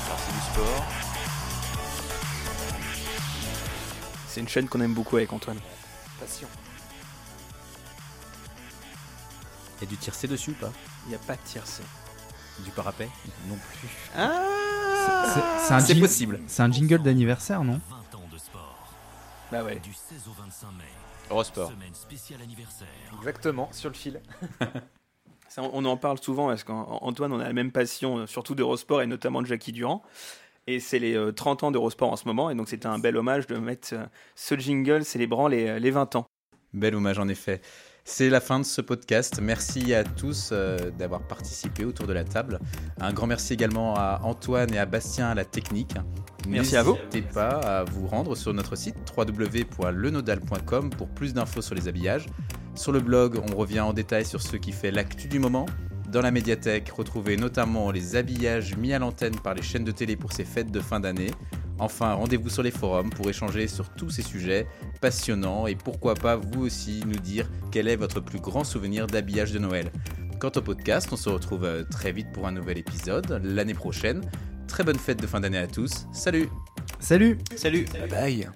Alors c'est du sport. C'est une chaîne qu'on aime beaucoup avec Antoine. Passion. Il y a du tiercé dessus ou pas? Il n'y a pas de tiercé. Du parapet? Non plus. Ah C'est possible. C'est un jingle d'anniversaire, non? 20 ans de sport. Bah ouais. Du 16 au 25 mai. Eurosport. Semaine spéciale anniversaire. Exactement, sur le fil. Ça, on en parle souvent parce qu'Antoine, on a la même passion, euh, surtout d'Eurosport et notamment de Jackie Durand. Et c'est les 30 ans d'Eurosport en ce moment. Et donc c'était un bel hommage de mettre euh, ce jingle célébrant les, les 20 ans. Bel hommage en effet. C'est la fin de ce podcast. Merci à tous euh, d'avoir participé autour de la table. Un grand merci également à Antoine et à Bastien à la technique. Merci à vous. N'hésitez pas à vous rendre sur notre site www.lenodal.com pour plus d'infos sur les habillages. Sur le blog, on revient en détail sur ce qui fait l'actu du moment. Dans la médiathèque, retrouvez notamment les habillages mis à l'antenne par les chaînes de télé pour ces fêtes de fin d'année. Enfin, rendez-vous sur les forums pour échanger sur tous ces sujets passionnants et pourquoi pas vous aussi nous dire quel est votre plus grand souvenir d'habillage de Noël. Quant au podcast, on se retrouve euh, très vite pour un nouvel épisode l'année prochaine. Très bonne fête de fin d'année à tous. Salut Salut Salut Bye bye